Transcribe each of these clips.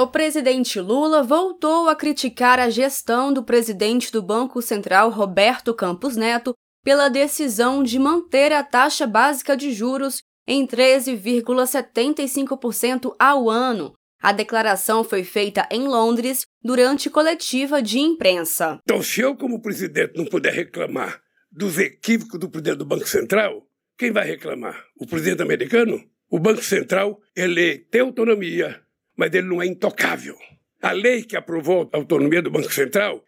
O presidente Lula voltou a criticar a gestão do presidente do Banco Central, Roberto Campos Neto, pela decisão de manter a taxa básica de juros em 13,75% ao ano. A declaração foi feita em Londres durante coletiva de imprensa. Então, se eu, como presidente, não puder reclamar dos equívocos do presidente do Banco Central, quem vai reclamar? O presidente americano? O Banco Central, ele tem autonomia, mas ele não é intocável. A lei que aprovou a autonomia do Banco Central,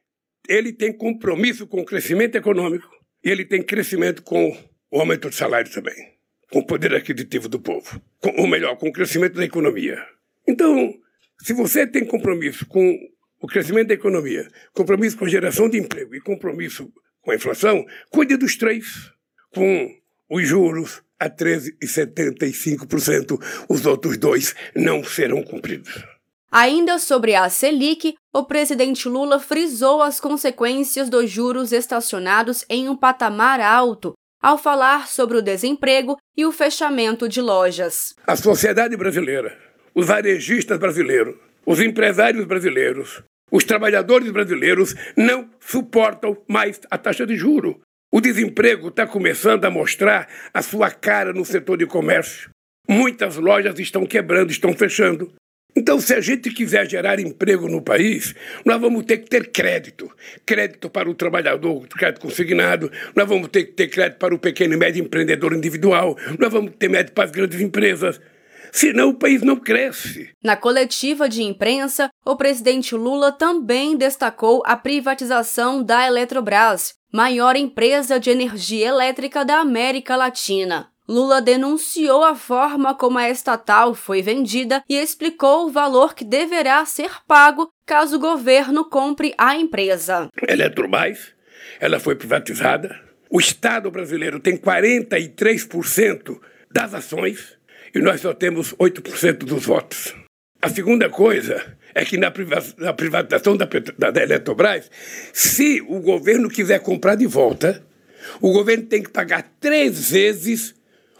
ele tem compromisso com o crescimento econômico e ele tem crescimento com o aumento do salário também, com o poder aquisitivo do povo, com, ou melhor, com o crescimento da economia. Então, se você tem compromisso com o crescimento da economia, compromisso com a geração de emprego e compromisso com a inflação, cuide dos três, com os juros, a 13,75%. Os outros dois não serão cumpridos. Ainda sobre a Selic, o presidente Lula frisou as consequências dos juros estacionados em um patamar alto, ao falar sobre o desemprego e o fechamento de lojas. A sociedade brasileira, os varejistas brasileiros, os empresários brasileiros, os trabalhadores brasileiros não suportam mais a taxa de juro. O desemprego está começando a mostrar a sua cara no setor de comércio. Muitas lojas estão quebrando, estão fechando. Então, se a gente quiser gerar emprego no país, nós vamos ter que ter crédito. Crédito para o trabalhador, crédito consignado, nós vamos ter que ter crédito para o pequeno e médio empreendedor individual, nós vamos ter crédito para as grandes empresas. Senão o país não cresce. Na coletiva de imprensa, o presidente Lula também destacou a privatização da Eletrobras, maior empresa de energia elétrica da América Latina. Lula denunciou a forma como a estatal foi vendida e explicou o valor que deverá ser pago caso o governo compre a empresa. Eletrobras, ela foi privatizada. O Estado brasileiro tem 43% das ações e nós só temos 8% dos votos. A segunda coisa é que na privatização da, da Eletrobras, se o governo quiser comprar de volta, o governo tem que pagar três vezes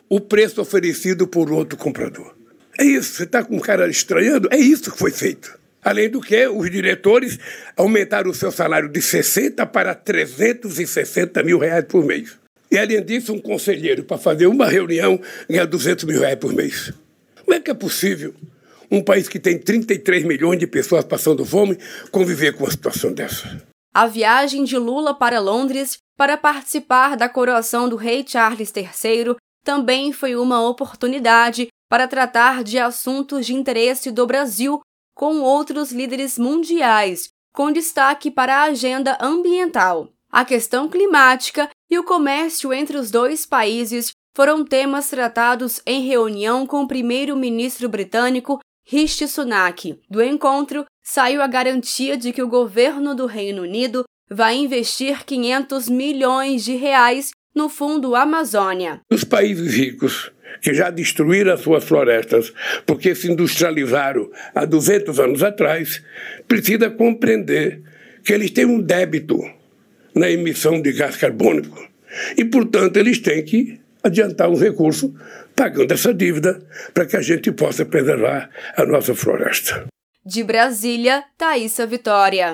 o preço oferecido por outro comprador. É isso, você está com um cara estranhando? É isso que foi feito. Além do que, os diretores aumentaram o seu salário de 60 para 360 mil reais por mês. E além disso, um conselheiro, para fazer uma reunião, ganha 200 mil reais por mês. Como é que é possível um país que tem 33 milhões de pessoas passando fome conviver com uma situação dessa? A viagem de Lula para Londres para participar da coroação do rei Charles III também foi uma oportunidade para tratar de assuntos de interesse do Brasil com outros líderes mundiais, com destaque para a agenda ambiental. A questão climática e o comércio entre os dois países foram temas tratados em reunião com o primeiro-ministro britânico Rishi Sunak. Do encontro, saiu a garantia de que o governo do Reino Unido vai investir 500 milhões de reais no Fundo Amazônia. Os países ricos que já destruíram as suas florestas porque se industrializaram há 200 anos atrás, precisa compreender que eles têm um débito na emissão de gás carbônico e, portanto, eles têm que adiantar um recurso pagando essa dívida para que a gente possa preservar a nossa floresta. De Brasília, Thaisa Vitória.